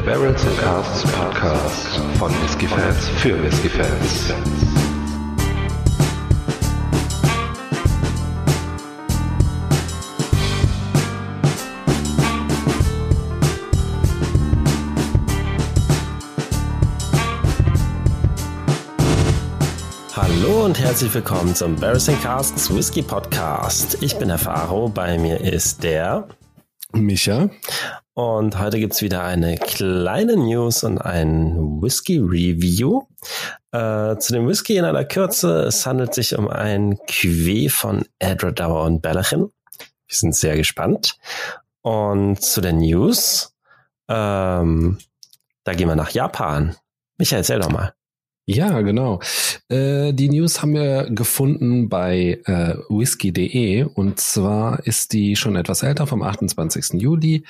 Der Barrels and Casts Podcast von Whiskey Fans für Whiskey Fans. Hallo und herzlich willkommen zum Barrels and Casts Whisky Podcast. Ich bin der Faro, bei mir ist der Micha. Und heute gibt's wieder eine kleine News und ein Whisky-Review. Äh, zu dem Whisky in aller Kürze. Es handelt sich um ein Cuvée von Edradauer und Bellachin. Wir sind sehr gespannt. Und zu den News. Ähm, da gehen wir nach Japan. Michael, erzähl doch mal. Ja, genau. Äh, die News haben wir gefunden bei äh, whisky.de und zwar ist die schon etwas älter vom 28. Juli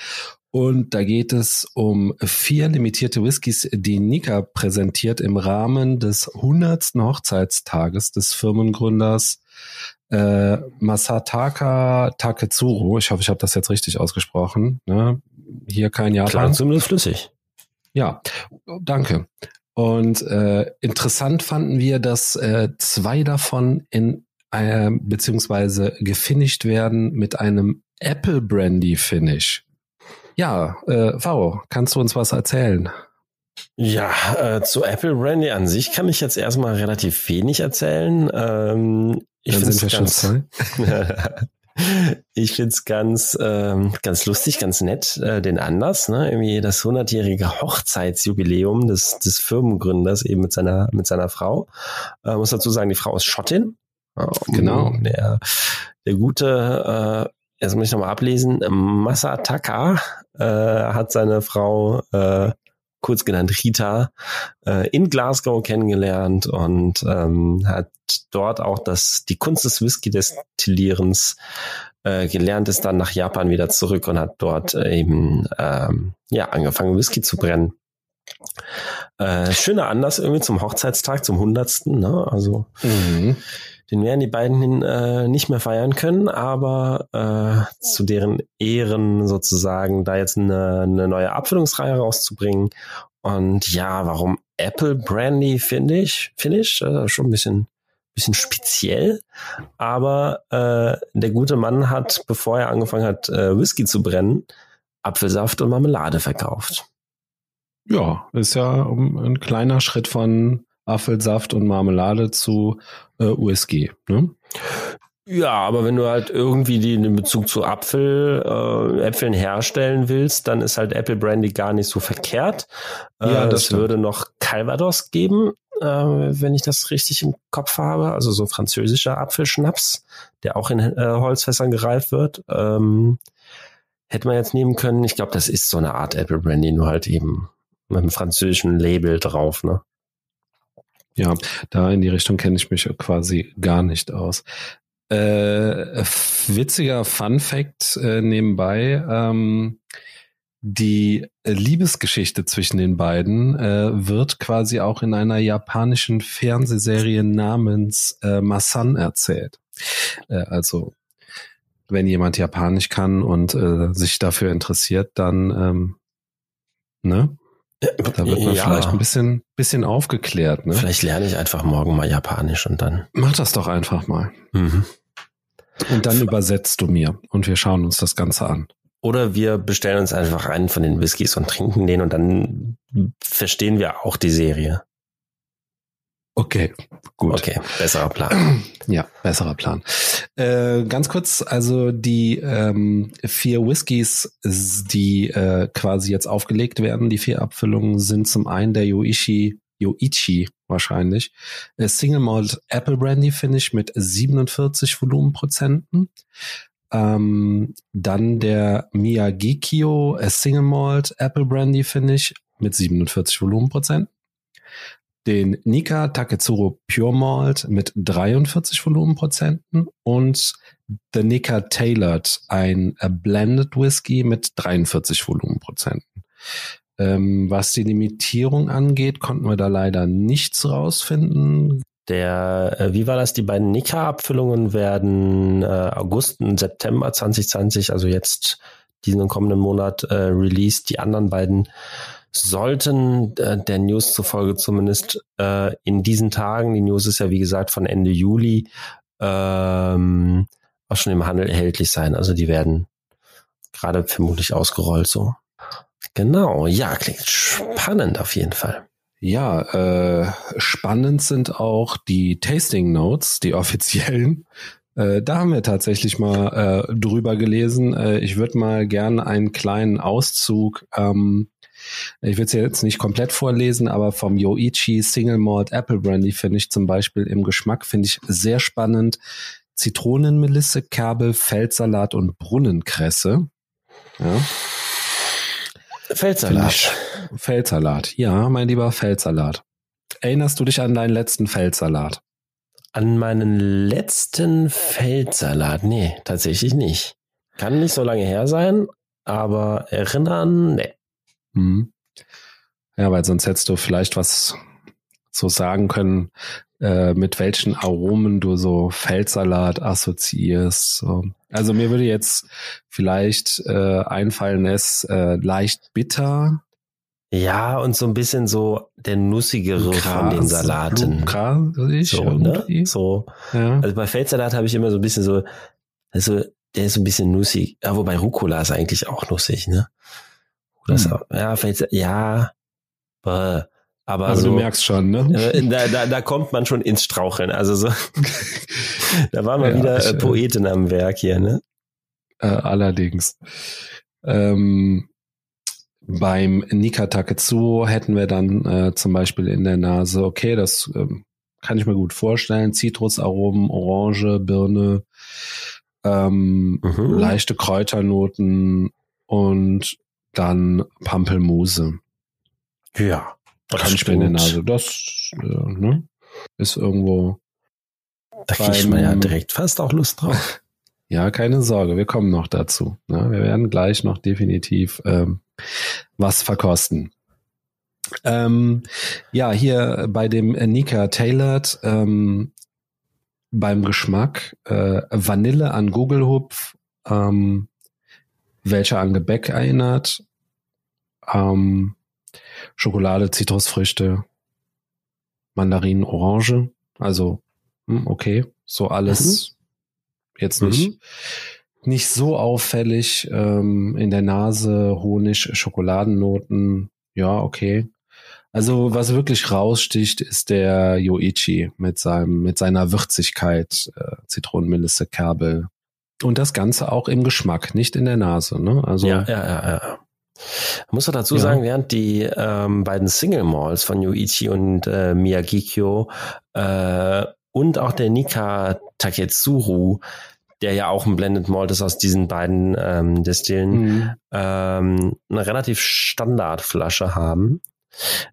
und da geht es um vier limitierte Whiskys, die Nika präsentiert im Rahmen des 100. Hochzeitstages des Firmengründers äh, Masataka Taketsuro. Ich hoffe, ich habe das jetzt richtig ausgesprochen. Ne? Hier kein Japan. Klar, zumindest flüssig. Ja, danke. Und äh, interessant fanden wir, dass äh, zwei davon in äh, beziehungsweise gefinisht werden mit einem Apple Brandy Finish. Ja, äh, Faro, kannst du uns was erzählen? Ja, äh, zu Apple Brandy an sich kann ich jetzt erstmal relativ wenig erzählen. Ähm, ich sind wir ganz, ich find's ganz, ähm, ganz lustig, ganz nett, äh, den Anlass, ne? Irgendwie das hundertjährige Hochzeitsjubiläum des, des Firmengründers eben mit seiner, mit seiner Frau. Äh, muss dazu sagen, die Frau ist Schottin. Genau. Der, der gute, äh, jetzt muss ich nochmal ablesen, Masataka äh, hat seine Frau äh, kurz genannt Rita, äh, in Glasgow kennengelernt und ähm, hat dort auch das, die Kunst des Whisky-Destillierens äh, gelernt, ist dann nach Japan wieder zurück und hat dort eben ähm, ja angefangen, Whisky zu brennen. Äh, schöner Anlass irgendwie zum Hochzeitstag, zum hundertsten, ne? Also Mhm. Den werden die beiden äh, nicht mehr feiern können, aber äh, zu deren Ehren sozusagen da jetzt eine, eine neue Abfüllungsreihe rauszubringen. Und ja, warum Apple Brandy finde ich, finde ich äh, schon ein bisschen, bisschen speziell. Aber äh, der gute Mann hat, bevor er angefangen hat, äh, Whisky zu brennen, Apfelsaft und Marmelade verkauft. Ja, ist ja ein kleiner Schritt von Apfelsaft und Marmelade zu äh, USG. Ne? Ja, aber wenn du halt irgendwie den Bezug zu Apfel, äh, Äpfeln herstellen willst, dann ist halt Apple Brandy gar nicht so verkehrt. Äh, Ja, das würde noch Calvados geben, äh, wenn ich das richtig im Kopf habe. Also so französischer Apfelschnaps, der auch in äh, Holzfässern gereift wird. Ähm, hätte man jetzt nehmen können. Ich glaube, das ist so eine Art Apple Brandy, nur halt eben mit einem französischen Label drauf. Ne? Ja, da in die Richtung kenne ich mich quasi gar nicht aus. Äh, witziger Fun Fact äh, nebenbei. Ähm, die Liebesgeschichte zwischen den beiden äh, wird quasi auch in einer japanischen Fernsehserie namens äh, Masan erzählt. Äh, also wenn jemand Japanisch kann und äh, sich dafür interessiert, dann ähm, ne, da wird man Ja. vielleicht ein bisschen, bisschen aufgeklärt. Ne? Vielleicht lerne ich einfach morgen mal Japanisch und dann. Mach das doch einfach mal. Mhm. Und dann übersetzt du mir und wir schauen uns das Ganze an. Oder wir bestellen uns einfach einen von den Whiskys und trinken den und dann verstehen wir auch die Serie. Okay, gut. Okay, besserer Plan. Ja, besserer Plan. Äh, ganz kurz, also die ähm, vier Whiskys, die äh, quasi jetzt aufgelegt werden, die vier Abfüllungen, sind zum einen der Yoichi, Yoichi wahrscheinlich, äh, Single Malt Apple Brandy Finish mit 47 Volumenprozenten. Ähm, dann der Miyagikyo äh, Single Malt Apple Brandy Finish mit 47 Volumenprozenten. Den Nika Taketsuro Pure Malt mit 43 Volumenprozenten und The Nika Tailored, ein äh, Blended Whisky mit 43 Volumenprozenten. Ähm, was die Limitierung angeht, konnten wir da leider nichts rausfinden. Der, äh, wie war das? Die beiden Nika-Abfüllungen werden äh, August und September 2020, also jetzt diesen kommenden Monat, äh, released. Die anderen beiden sollten äh, der News zufolge zumindest äh, in diesen Tagen, die News ist ja wie gesagt von Ende Juli, ähm, auch schon im Handel erhältlich sein. Also die werden gerade vermutlich ausgerollt so. Genau, ja, klingt spannend auf jeden Fall. Ja, äh, spannend sind auch die Tasting Notes, die offiziellen. Äh, da haben wir tatsächlich mal äh, drüber gelesen. Äh, ich würde mal gerne einen kleinen Auszug, ähm, ich würde es jetzt nicht komplett vorlesen, aber vom Yoichi Single Malt Apple Brandy finde ich zum Beispiel im Geschmack, finde ich sehr spannend. Zitronenmelisse, Kerbel, Feldsalat und Brunnenkresse. Ja. Feldsalat. Feldsalat. Ja, mein lieber Feldsalat. Erinnerst du dich an deinen letzten Feldsalat? An meinen letzten Feldsalat? Nee, tatsächlich nicht. Kann nicht so lange her sein, aber erinnern, nee. Hm. Ja, weil sonst hättest du vielleicht was so sagen können, äh, mit welchen Aromen du so Feldsalat assoziierst. So. Also mir würde jetzt vielleicht äh, einfallen, es äh, leicht bitter. Ja, und so ein bisschen so der nussigere Gras, von den Salaten. Grasig so, ne? so. Ja. Also bei Feldsalat habe ich immer so ein bisschen so, also der ist so ein bisschen nussig. Ja, wobei Rucola ist eigentlich auch nussig, ne? Das, hm. Ja, Feldsalat, ja. Aber also so, du merkst schon, ne? Äh, da, da, da kommt man schon ins Straucheln. Also so, da war mal ja, wieder ich, äh, Poetin am Werk hier, ne? Äh, allerdings. Ähm, beim Nika Taketsuo hätten wir dann äh, zum Beispiel in der Nase, okay, das äh, kann ich mir gut vorstellen, Zitrusaromen, Orange, Birne, ähm, mhm. leichte Kräuternoten und dann Pampelmuse. Ja. Das kann ich in der Nase. Das äh, ne, ist irgendwo. Da kriegt man ja direkt fast auch Lust drauf. Ja, keine Sorge, wir kommen noch dazu. Ne? Wir werden gleich noch definitiv ähm, was verkosten. Ähm, ja, hier bei dem Nika Tailored ähm, beim Geschmack äh, Vanille an Gugelhupf, ähm, welcher an Gebäck erinnert. Ähm, Schokolade, Zitrusfrüchte, Mandarinen, Orange. Also, hm, okay, so alles mhm. jetzt nicht, mhm. nicht so auffällig. Ähm, in der Nase Honig, Schokoladennoten. Ja, okay. Also was wirklich raussticht, ist der Yoichi mit seinem mit seiner Würzigkeit, äh, Zitronenmelisse, Kerbel und das Ganze auch im Geschmack, nicht in der Nase. Ne? Also ja, ja, ja, ja. Ich muss dazu ja. sagen, während die ähm, beiden Single Malls von Yuichi und äh, Miyagikyo äh, und auch der Nika Taketsuru, der ja auch ein Blended Malt ist aus diesen beiden ähm, Destillen, mhm. ähm, eine relativ Standardflasche haben,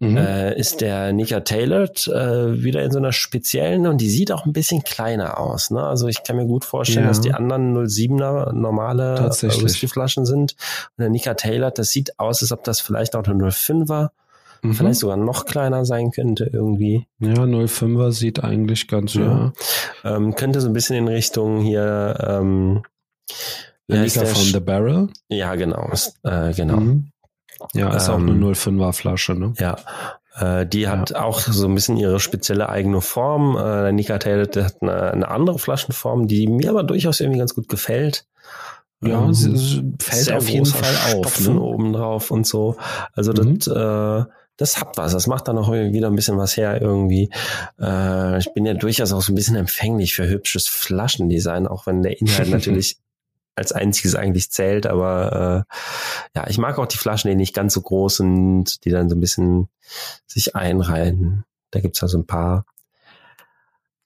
mhm. äh, ist der Nika Tailored äh, wieder in so einer speziellen und die sieht auch ein bisschen kleiner aus. Ne? Also ich kann mir gut vorstellen, ja. dass die anderen 07er normale äh, Whiskyflaschen sind. Und der Nika Tailored, das sieht aus, als ob das vielleicht auch eine 05er Mhm. vielleicht sogar noch kleiner sein könnte irgendwie. Ja, 05er sieht eigentlich ganz, ja. ja. Ähm, könnte so ein bisschen in Richtung hier ähm, ja, von The Barrel? Ja, genau. Äh, genau. Mhm. Ja, ist ähm, auch eine 05er Flasche, ne? Ja. Äh, die hat ja. auch so ein bisschen ihre spezielle eigene Form. Äh, der Nika Taylor hat eine, eine, andere Flaschenform, die mir aber durchaus irgendwie ganz gut gefällt. Ja, ähm, sie fällt auf jeden Fall auf. Ne? oben drauf und so. Also mhm. das, äh, das hat was. Das macht dann auch wieder ein bisschen was her irgendwie. Äh, ich bin ja durchaus auch so ein bisschen empfänglich für hübsches Flaschendesign, auch wenn der Inhalt natürlich als einziges eigentlich zählt, aber äh, ja, ich mag auch die Flaschen, die nicht ganz so groß sind, die dann so ein bisschen sich einreihen. Da gibt's ja so ein paar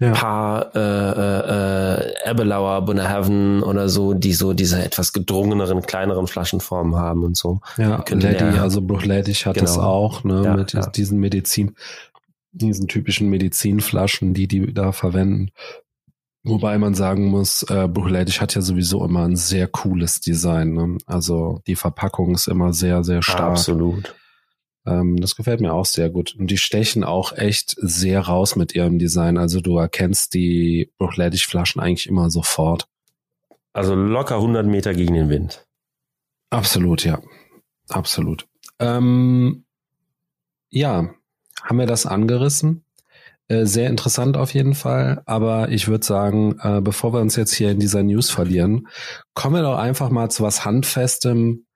ja. paar äh, äh, äh Ebbelauer, Bunnerhaven oder so, die so diese etwas gedrungeneren, kleineren Flaschenformen haben und so. Ja, Lady, also Bruchlädig hat genau. das auch, ne, ja, mit ja. diesen Medizin, diesen typischen Medizinflaschen, die die da verwenden. Wobei man sagen muss, äh, Bruchlädig hat ja sowieso immer ein sehr cooles Design. Ne? Also die Verpackung ist immer sehr, sehr stark. Absolut. Ähm, das gefällt mir auch sehr gut. Und die stechen auch echt sehr raus mit ihrem Design. Also du erkennst die Bruchlädig-Flaschen eigentlich immer sofort. Also locker 100 Meter gegen den Wind. Absolut, ja. Absolut. Ähm, ja, haben wir das angerissen. Äh, sehr interessant auf jeden Fall. Aber ich würde sagen, äh, bevor wir uns jetzt hier in dieser News verlieren, kommen wir doch einfach mal zu was Handfestem,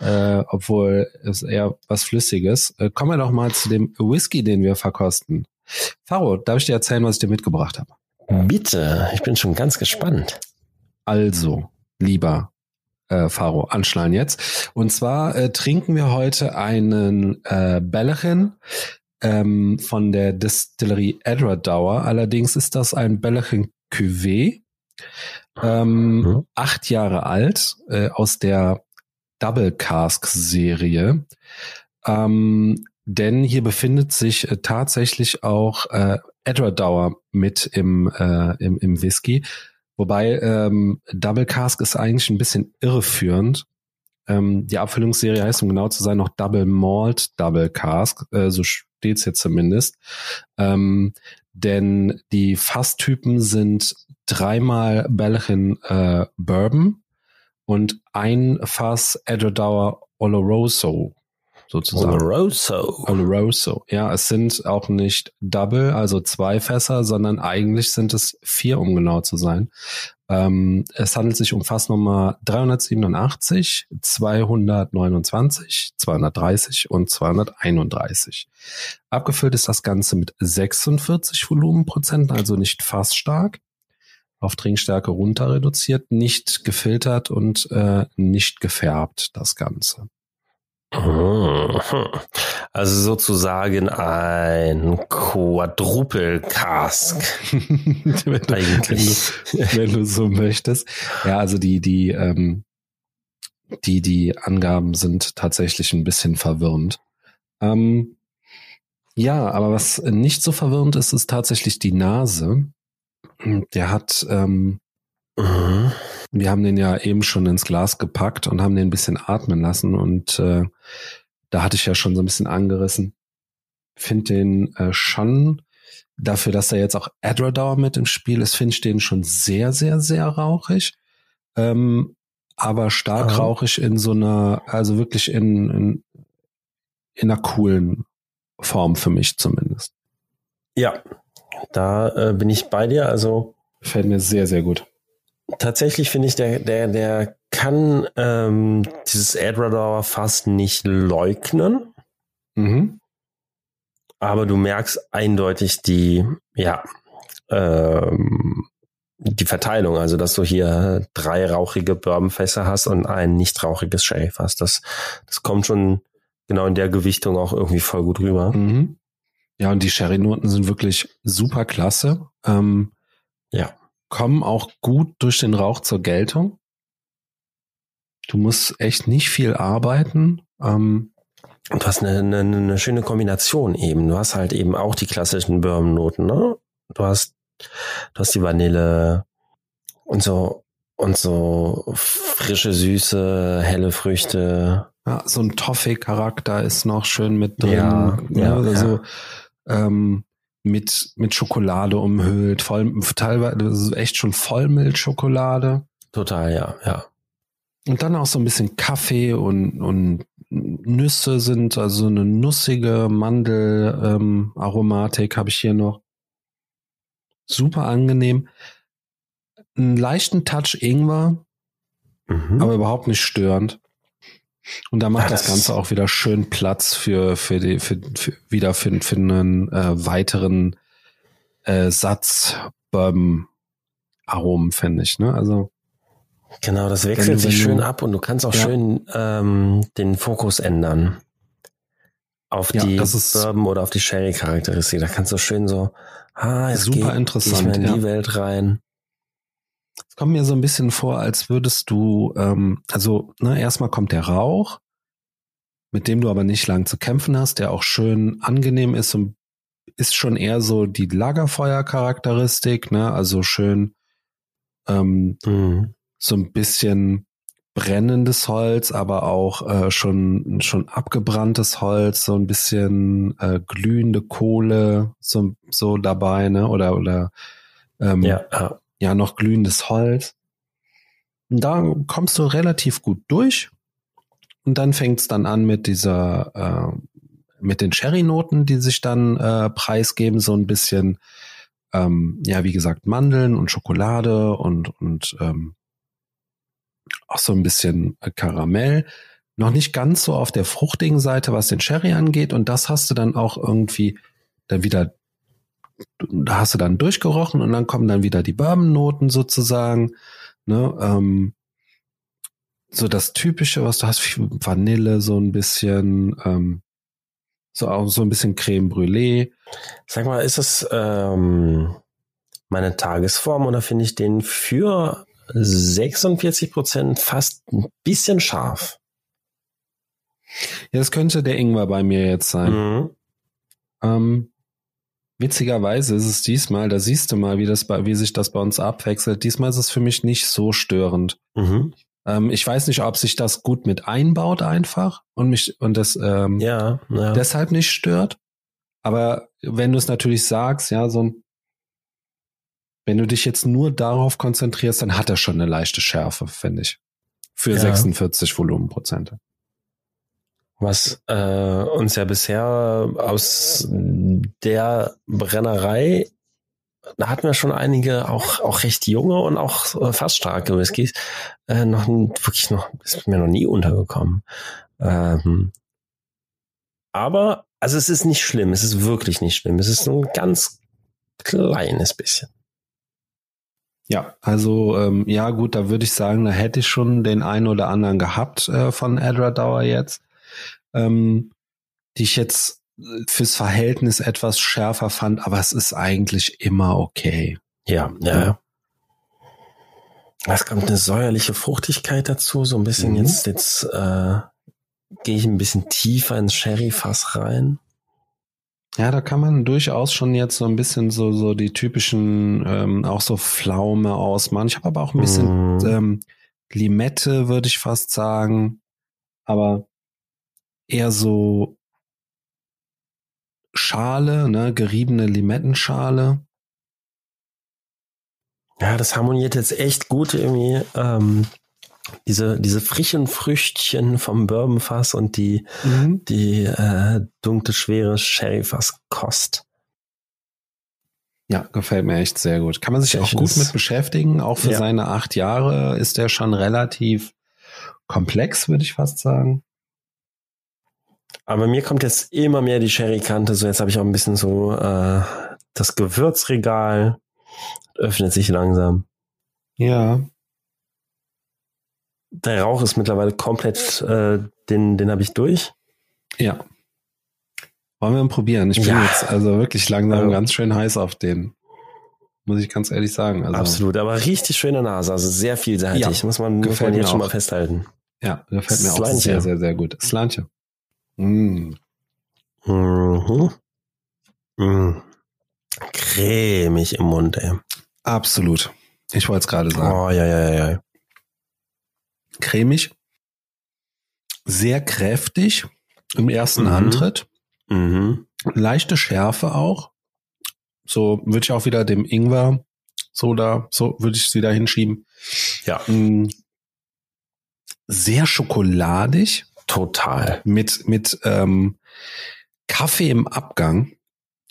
äh, obwohl es eher was Flüssiges. Äh, kommen wir doch mal zu dem Whisky, den wir verkosten. Faro, darf ich dir erzählen, was ich dir mitgebracht habe? Bitte, ich bin schon ganz gespannt. Also, lieber äh, Faro, anschnallen jetzt. Und zwar äh, trinken wir heute einen äh, Bellerin ähm, von der Distillerie Edradour. Allerdings ist das ein Bellerin Cuvée, ähm, mhm. acht Jahre alt, äh, aus der Double Cask Serie. Ähm, denn hier befindet sich äh, tatsächlich auch äh, Edradour mit im, äh, im, im Whisky. Wobei ähm, Double Cask ist eigentlich ein bisschen irreführend. Ähm, die Abfüllungsserie heißt, um genau zu sein, noch Double Malt Double Cask. Äh, so steht's jetzt zumindest. Ähm, denn die Fasstypen sind dreimal Belchin äh, Bourbon und ein Fass Edradour Oloroso sozusagen. Oloroso. Oloroso. Ja, es sind auch nicht Double, also zwei Fässer, sondern eigentlich sind es vier, um genau zu sein. Ähm, es handelt sich um Fassnummer 387, 229, 230 und 231. Abgefüllt ist das Ganze mit 46 Volumenprozenten, also nicht fassstark. Auf Trinkstärke runter reduziert, nicht gefiltert und äh, nicht gefärbt, das Ganze. Also sozusagen ein Quadruple Cask. wenn, du, Eigentlich. Wenn, du, wenn du so möchtest. Ja, also die, die, ähm, die, die Angaben sind tatsächlich ein bisschen verwirrend. Ähm, ja, aber was nicht so verwirrend ist, ist tatsächlich die Nase. Der hat ähm, mhm. Wir haben den ja eben schon ins Glas gepackt und haben den ein bisschen atmen lassen und äh, da hatte ich ja schon so ein bisschen angerissen. Finde den äh, schon dafür, dass er jetzt auch Adradauer mit im Spiel ist, finde ich den schon sehr, sehr, sehr rauchig. Ähm, aber stark Aha. rauchig in so einer, also wirklich in, in, in einer coolen Form für mich zumindest. Ja, da äh, bin ich bei dir. Also fällt mir sehr, sehr gut tatsächlich finde ich, der, der, der kann ähm, dieses Adrador fast nicht leugnen. Mhm. Aber du merkst eindeutig die, ja, ähm, die Verteilung, also dass du hier drei rauchige Bourbonfässer hast und ein nicht rauchiges Sherryfass. Das, das kommt schon genau in der Gewichtung auch irgendwie voll gut rüber. Mhm. Ja, und die Sherry-Noten sind wirklich super klasse. Ähm, ja kommen auch gut durch den Rauch zur Geltung. Du musst echt nicht viel arbeiten. Ähm, du hast eine, eine, eine schöne Kombination eben. Du hast halt eben auch die klassischen Birnennoten, ne? Du hast, du hast die Vanille und so und so frische, süße, helle Früchte. Ja, so ein Toffee-Charakter ist noch schön mit drin. Ja, ne? ja, also ja. Ähm, mit, mit Schokolade umhüllt, voll, teilweise echt schon Vollmilchschokolade. Total, ja, ja. Und dann auch so ein bisschen Kaffee und, und Nüsse sind, also eine nussige Mandel-Aromatik ähm, habe ich hier noch. Super angenehm. Einen leichten Touch Ingwer, mhm. aber überhaupt nicht störend. Und da macht ja, das, das, Ganze auch wieder schön Platz für, für die, für, für wieder für, für einen äh, weiteren äh, Satz beim Aromen, finde ich, ne? Also. Genau, das wechselt sich schön ab und du kannst auch ja. schön ähm, den Fokus ändern. Auf ja, die Bourbon oder auf die Sherry-Charakteristik. Da kannst du schön so, ah, jetzt super geh, interessant, ich in die Welt rein. Es kommt mir so ein bisschen vor, als würdest du, ähm, also ne, erstmal kommt der Rauch, mit dem du aber nicht lang zu kämpfen hast, der auch schön angenehm ist und ist schon eher so die Lagerfeuer-Charakteristik, ne? Also schön ähm, mhm. so ein bisschen brennendes Holz, aber auch äh, schon schon abgebranntes Holz, so ein bisschen äh, glühende Kohle, so so dabei, ne? Oder oder ähm, ja, ja ja noch glühendes Holz. Und da kommst du relativ gut durch. Und dann fängt es dann an mit dieser, äh, mit den Cherry-Noten, die sich dann äh, preisgeben, so ein bisschen, ähm, ja, wie gesagt, Mandeln und Schokolade und, und ähm, auch so ein bisschen äh, Karamell. Noch nicht ganz so auf der fruchtigen Seite, was den Cherry angeht. Und das hast du dann auch irgendwie dann wieder, da hast du dann durchgerochen und dann kommen dann wieder die Bourbon-Noten sozusagen. Ne? Ähm, so das Typische, was du hast, Vanille, so ein bisschen, ähm, so auch so ein bisschen Creme Brûlée. Sag mal, ist das ähm, meine Tagesform oder finde ich den für 46 Prozent fast ein bisschen scharf? Ja, das könnte der Ingwer bei mir jetzt sein. Mhm. Ähm, witzigerweise ist es diesmal, da siehst du mal, wie das bei, wie sich das bei uns abwechselt. Diesmal ist es für mich nicht so störend. Mhm. Ähm, ich weiß nicht, ob sich das gut mit einbaut einfach und mich und das ähm, Ja, ja. deshalb nicht stört. Aber wenn du es natürlich sagst, ja, so ein, wenn du dich jetzt nur darauf konzentrierst, dann hat er schon eine leichte Schärfe, finde ich. Für Ja. 46 Volumenprozente. Was äh, uns ja bisher aus der Brennerei, da hatten wir schon einige auch, auch recht junge und auch äh, fast starke Whiskys, äh, noch wirklich noch, ist mir noch nie untergekommen. Ähm, aber, also es ist nicht schlimm, es ist wirklich nicht schlimm. Es ist ein ganz kleines bisschen. Ja, also ähm, ja gut, da würde ich sagen, da hätte ich schon den einen oder anderen gehabt äh, von Edradauer jetzt, ähm, die ich jetzt äh, fürs Verhältnis etwas schärfer fand, aber es ist eigentlich immer okay. Ja, ja. ja. Es kommt eine säuerliche Fruchtigkeit dazu, so ein bisschen Mhm. jetzt, jetzt äh, gehe ich ein bisschen tiefer ins Sherry-Fass rein. Ja, da kann man durchaus schon jetzt so ein bisschen so so die typischen ähm, auch so Pflaume ausmachen. Ich habe aber auch ein bisschen Mhm. ähm, Limette, würde ich fast sagen, aber eher so Schale, ne, geriebene Limettenschale. Ja, das harmoniert jetzt echt gut irgendwie. Ähm, diese, diese frischen Früchtchen vom Bourbonfass und die, die äh, dunkle, schwere Sherryfass-Kost. Ja, gefällt mir echt sehr gut. Kann man sich Ich auch gut mit beschäftigen. Auch für Ja. seine acht Jahre ist er schon relativ komplex, würde ich fast sagen. Aber mir kommt jetzt immer mehr die Sherry-Kante. So, jetzt habe ich auch ein bisschen so äh, das Gewürzregal öffnet sich langsam. Ja. Der Rauch ist mittlerweile komplett, äh, den, den habe ich durch. Ja. Wollen wir ihn probieren? Ich bin Ja. jetzt also wirklich langsam Also- ganz schön heiß auf den. Muss ich ganz ehrlich sagen. Also, Absolut, aber richtig schöne Nase, also sehr vielseitig, Ja, muss man, muss man jetzt schon auch. mal festhalten. Ja, gefällt mir auch Slantje. sehr, sehr, sehr gut. Slantje. Mm. Mhm. Mhm. Cremig im Mund, ey. Absolut. Ich wollte es gerade sagen. Oh, ja, ja, ja, ja. Cremig. Sehr kräftig im ersten Mhm. Antritt. Mhm. Leichte Schärfe auch. So würde ich auch wieder dem Ingwer so da, so würde ich es wieder hinschieben. Ja, Mm. Sehr schokoladig total. mit, mit ähm, Kaffee im Abgang.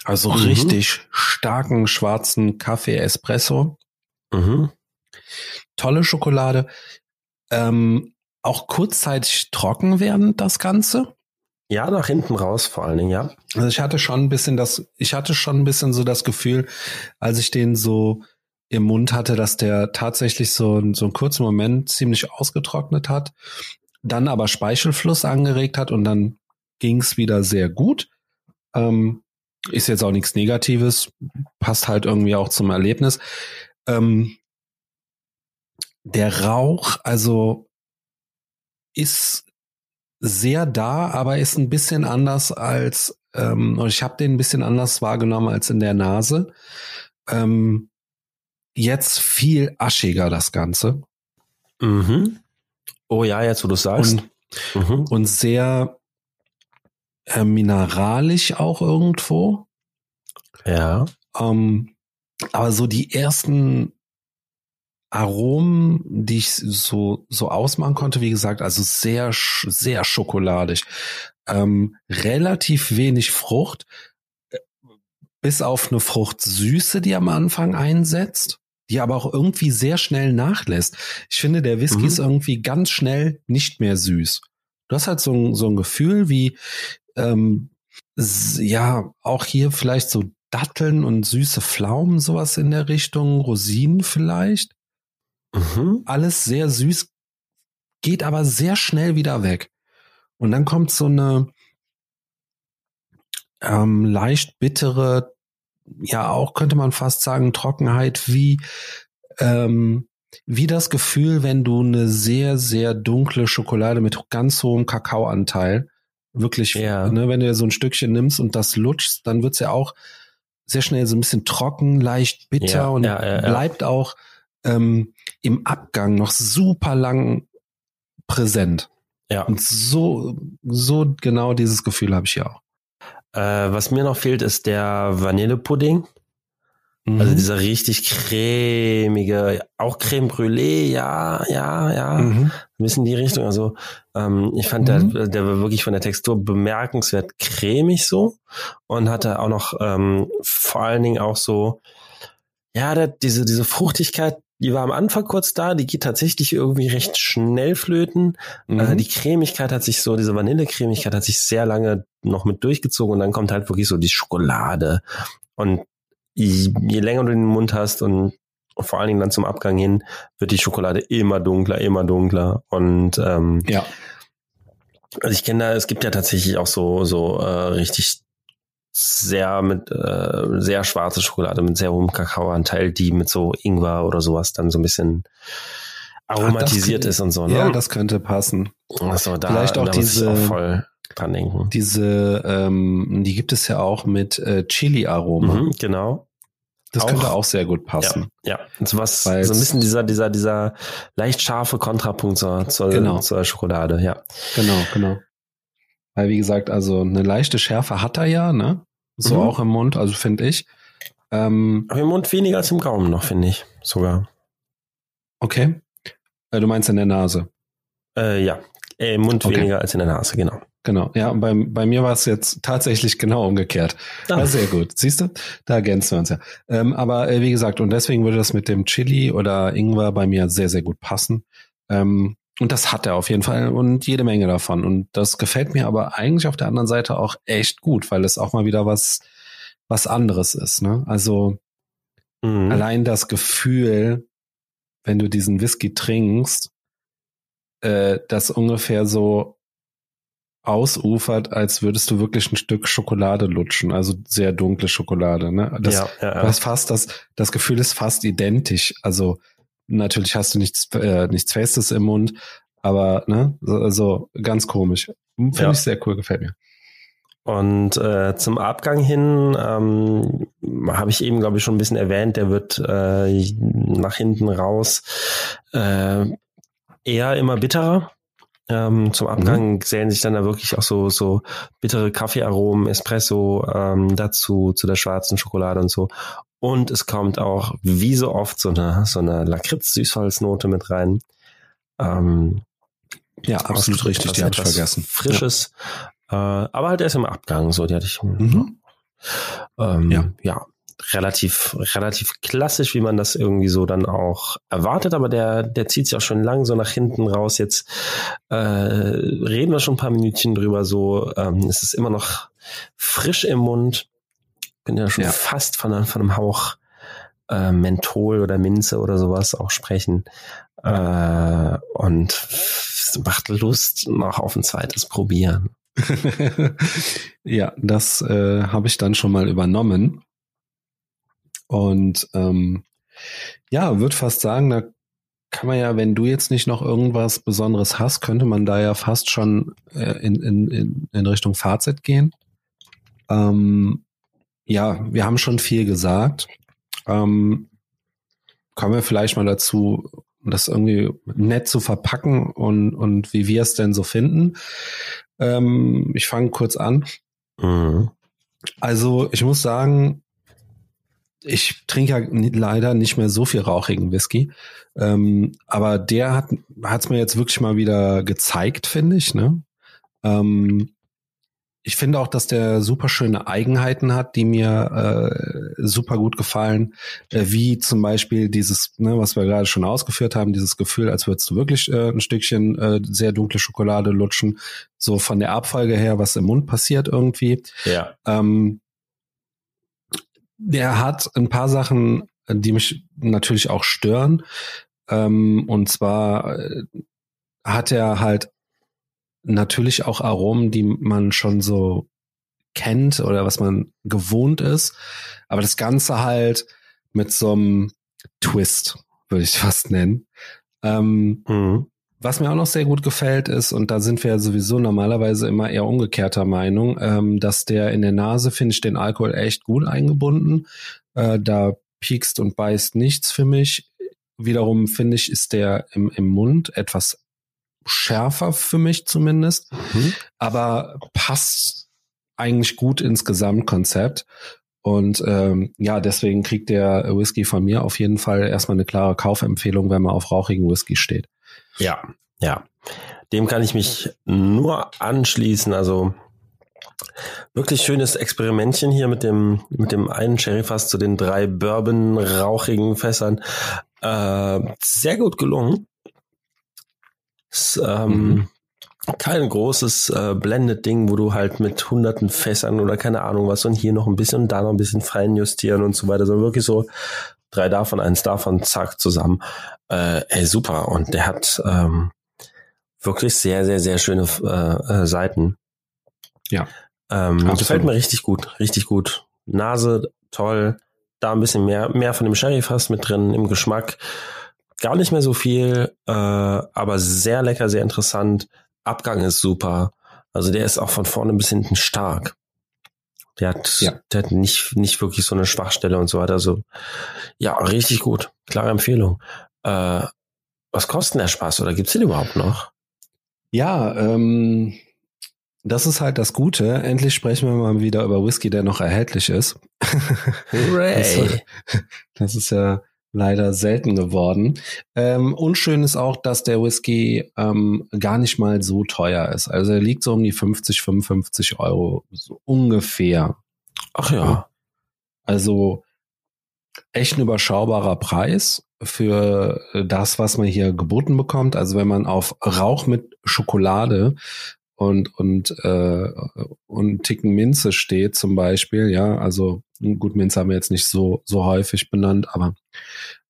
Also Mhm. richtig starken schwarzen Kaffee Espresso. Mhm. Tolle Schokolade. Ähm, auch kurzzeitig trocken werden das Ganze. Ja, nach hinten raus vor allen Dingen, ja. Also ich hatte schon ein bisschen das, ich hatte schon ein bisschen so das Gefühl, als ich den so im Mund hatte, dass der tatsächlich so, so einen kurzen Moment ziemlich ausgetrocknet hat, dann aber Speichelfluss angeregt hat und dann ging's wieder sehr gut. Ähm, ist jetzt auch nichts Negatives, passt halt irgendwie auch zum Erlebnis. Ähm, der Rauch, also ist sehr da, aber ist ein bisschen anders als, ähm, ich habe den ein bisschen anders wahrgenommen als in der Nase. Ähm, jetzt viel aschiger das Ganze Mhm. Oh ja, jetzt wo du sagst. und, mhm. und sehr äh, mineralisch auch irgendwo. Ja. Ähm, aber so die ersten Aromen, die ich so, so ausmachen konnte, wie gesagt, also sehr, sehr schokoladig. ähm, relativ wenig Frucht, äh, bis auf eine Fruchtsüße, die am Anfang einsetzt, die aber auch irgendwie sehr schnell nachlässt. Ich finde, der Whisky Mhm. ist irgendwie ganz schnell nicht mehr süß. Du hast halt so ein, so ein Gefühl wie, ähm, ja, auch hier vielleicht so Datteln und süße Pflaumen, sowas in der Richtung, Rosinen vielleicht. Mhm. Alles sehr süß, geht aber sehr schnell wieder weg. Und dann kommt so eine ähm, leicht bittere, ja auch könnte man fast sagen, Trockenheit, wie, ähm, wie das Gefühl, wenn du eine sehr, sehr dunkle Schokolade mit ganz hohem Kakaoanteil, wirklich, Ja. ne, wenn du so ein Stückchen nimmst und das lutschst, dann wird's ja auch sehr schnell so ein bisschen trocken, leicht bitter Ja, und ja, ja, ja. bleibt auch ähm, im Abgang noch super lang präsent. Ja. Und so, so genau dieses Gefühl habe ich hier auch. Äh, was mir noch fehlt, ist der Vanillepudding. Also Mhm. dieser richtig cremige, auch Creme Brûlée, ja, ja, ja. Mhm. Ein bisschen die Richtung. Also ähm, ich fand, Mhm. der, der war wirklich von der Textur bemerkenswert cremig so und hatte auch noch ähm, vor allen Dingen auch so, ja, der, diese, diese Fruchtigkeit, die war am Anfang kurz da, die geht tatsächlich irgendwie recht schnell flöten. Mhm. Äh, die Cremigkeit hat sich so, diese Vanillecremigkeit hat sich sehr lange noch mit durchgezogen und dann kommt halt wirklich so die Schokolade. Und je, je länger du den Mund hast und vor allen Dingen dann zum Abgang hin, wird die Schokolade immer dunkler, immer dunkler. Und ähm, ja. also ich kenne da, es gibt ja tatsächlich auch so, so äh, richtig sehr mit äh, sehr schwarze Schokolade mit sehr hohem Kakaoanteil, die mit so Ingwer oder sowas dann so ein bisschen aromatisiert könnte- ist und so. Ne? ja, das könnte passen. Also da, Vielleicht auch da diese- auch voll dran denken. Diese, ähm, die gibt es ja auch mit äh, Chili-Aroma. Mhm, genau. Das Auch- könnte auch sehr gut passen. Ja, und so was, Weil so ein bisschen dieser, dieser, dieser leicht scharfe Kontrapunkt zur, zur, Genau. zur Schokolade, ja. Genau, genau. Weil wie gesagt, also eine leichte Schärfe hat er ja, ne? So Mhm. auch im Mund, also finde ich. Ähm, Aber im Mund weniger als im Gaumen noch, finde ich. Sogar. okay. Äh, du meinst in der Nase. Äh, ja. Äh, Im Mund Okay. weniger als in der Nase, genau. Genau. Ja, und bei, bei mir war es jetzt tatsächlich genau umgekehrt. Ah. Sehr gut. Siehst du? Da ergänzen wir uns ja. Ähm, aber äh, wie gesagt, und deswegen würde das mit dem Chili oder Ingwer bei mir sehr, sehr gut passen. Ähm, und das hat er auf jeden Fall und jede Menge davon. Und das gefällt mir aber eigentlich auf der anderen Seite auch echt gut, weil es auch mal wieder was, was anderes ist. Ne? Also Mhm. allein das Gefühl, wenn du diesen Whisky trinkst, äh, das ungefähr so ausufert, als würdest du wirklich ein Stück Schokolade lutschen, also sehr dunkle Schokolade. Ne? Das, ja, ja, ja. hast fast das, das Gefühl ist fast identisch. Also natürlich hast du nichts, äh, nichts Festes im Mund, aber ne, so, so ganz komisch. Finde Ja. ich sehr cool, gefällt mir. Und äh, zum Abgang hin ähm, habe ich eben, glaube ich, schon ein bisschen erwähnt, der wird äh, nach hinten raus äh, eher immer bitterer. Ähm, zum Abgang sehen sich dann da wirklich auch so, so bittere Kaffeearomen, Espresso ähm, dazu, zu der schwarzen Schokolade und so. Und es kommt auch, wie so oft, so eine, so eine Lakritz-Süßholznote mit rein. Ähm, Ja, absolut was- richtig, die hatte ich vergessen. Frisches. Äh, aber halt erst im Abgang, so, die hatte ich. Mhm. Ähm, Ja. ja. relativ, relativ klassisch, wie man das irgendwie so dann auch erwartet, aber der, der zieht sich auch schon lang so nach hinten raus. Jetzt äh, reden wir schon ein paar Minütchen drüber, so ähm, es ist immer noch frisch im Mund. Bin ja schon Ja. fast von, einem- von einem Hauch äh, Menthol oder Minze oder sowas auch sprechen. Äh, und macht Lust noch auf ein zweites Probieren. ja, das äh, habe ich dann schon mal übernommen. Und ähm, ja, würde fast sagen, da kann man ja, wenn du jetzt nicht noch irgendwas Besonderes hast, könnte man da ja fast schon äh, in, in, in, in Richtung Fazit gehen. Ähm, ja, wir haben schon viel gesagt. Ähm, kommen wir vielleicht mal dazu, das irgendwie nett zu verpacken und, und wie wir es denn so finden. Ähm, ich fange kurz an. Mhm. Also ich muss sagen, ich trinke ja leider nicht mehr so viel rauchigen Whisky, ähm, aber der hat es mir jetzt wirklich mal wieder gezeigt, finde ich. Ne? Ähm, ich finde auch, dass der super schöne Eigenheiten hat, die mir äh, super gut gefallen, äh, wie zum Beispiel dieses, ne, was wir gerade schon ausgeführt haben, dieses Gefühl, als würdest du wirklich äh, ein Stückchen äh, sehr dunkle Schokolade lutschen, so von der Abfolge her, was im Mund passiert irgendwie. Ja. Ähm, der hat ein paar Sachen, die mich natürlich auch stören. Ähm, und zwar äh, hat er halt natürlich auch Aromen, die man schon so kennt oder was man gewohnt ist. Aber das Ganze halt mit so einem Twist, würde ich fast nennen. Ähm, mhm. Was mir auch noch sehr gut gefällt ist, und da sind wir ja sowieso normalerweise immer eher umgekehrter Meinung, ähm, dass der in der Nase finde ich den Alkohol echt gut eingebunden. Äh, da piekst und beißt nichts für mich. Wiederum finde ich, ist der im, im Mund etwas schärfer für mich zumindest, mhm. aber passt eigentlich gut ins Gesamtkonzept. Und ähm, ja, deswegen kriegt der Whisky von mir auf jeden Fall erstmal eine klare Kaufempfehlung, wenn man auf rauchigen Whisky steht. Ja, ja. Dem kann ich mich nur anschließen. Also wirklich schönes Experimentchen hier mit dem mit dem einen Sherryfass zu den drei Bourbon rauchigen Fässern. Äh, sehr gut gelungen. Ist, ähm, mhm. kein großes äh, Blended-Ding, wo du halt mit hunderten Fässern oder keine Ahnung was und hier noch ein bisschen und da noch ein bisschen fein justieren und so weiter, sondern wirklich so drei davon, eins davon, zack, zusammen. Äh, ey, super. Und der hat ähm, wirklich sehr, sehr, sehr schöne äh, äh, Seiten. Ja. Ähm, gefällt mir richtig gut, richtig gut. Nase, toll. Da ein bisschen mehr, mehr von dem Sherry fast mit drin im Geschmack. Gar nicht mehr so viel, äh, aber sehr lecker, sehr interessant. Abgang ist super. Also der ist auch von vorne bis hinten stark. Der hat, ja. der hat nicht, nicht wirklich so eine Schwachstelle und so weiter. Also ja, richtig gut. Klare Empfehlung. Äh, was kostet der Spaß oder gibt's den überhaupt noch? Ja, ähm, das ist halt das Gute. Endlich sprechen wir mal wieder über Whisky, der noch erhältlich ist. Hooray! das, das ist ja leider selten geworden. Ähm, unschön ist auch, dass der Whisky ähm, gar nicht mal so teuer ist. Also er liegt so um die 50, 55 Euro, so ungefähr. Ach ja. Also echt ein überschaubarer Preis für das, was man hier geboten bekommt. Also wenn man auf Rauch mit Schokolade und und äh, und Ticken Minze steht zum Beispiel, ja, also gut, Minze haben wir jetzt nicht so so häufig benannt, aber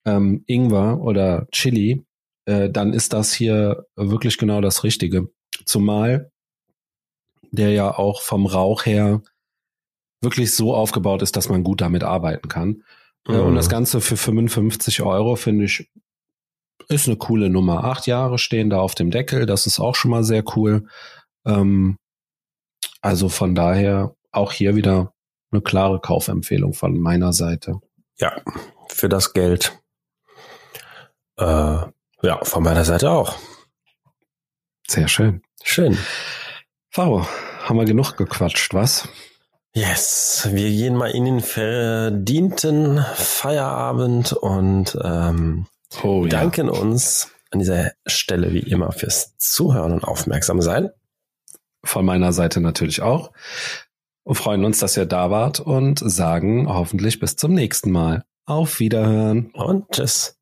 ähm, Ingwer oder Chili, äh, dann ist das hier wirklich genau das Richtige. Zumal der ja auch vom Rauch her wirklich so aufgebaut ist, dass man gut damit arbeiten kann. Mhm. Und das Ganze für 55 Euro finde ich ist eine coole Nummer. Acht Jahre stehen da auf dem Deckel, das ist auch schon mal sehr cool. Ähm, also von daher auch hier wieder eine klare Kaufempfehlung von meiner Seite. Ja, für das Geld. Äh, ja, von meiner Seite auch. Sehr schön. Schön. Faro, haben wir genug gequatscht, was? Yes, wir gehen mal in den verdienten Feierabend und ähm, oh, danken ja. uns an dieser Stelle wie immer fürs Zuhören und aufmerksam sein. Von meiner Seite natürlich auch. Und freuen uns, dass ihr da wart und sagen hoffentlich bis zum nächsten Mal. Auf Wiederhören. Und tschüss.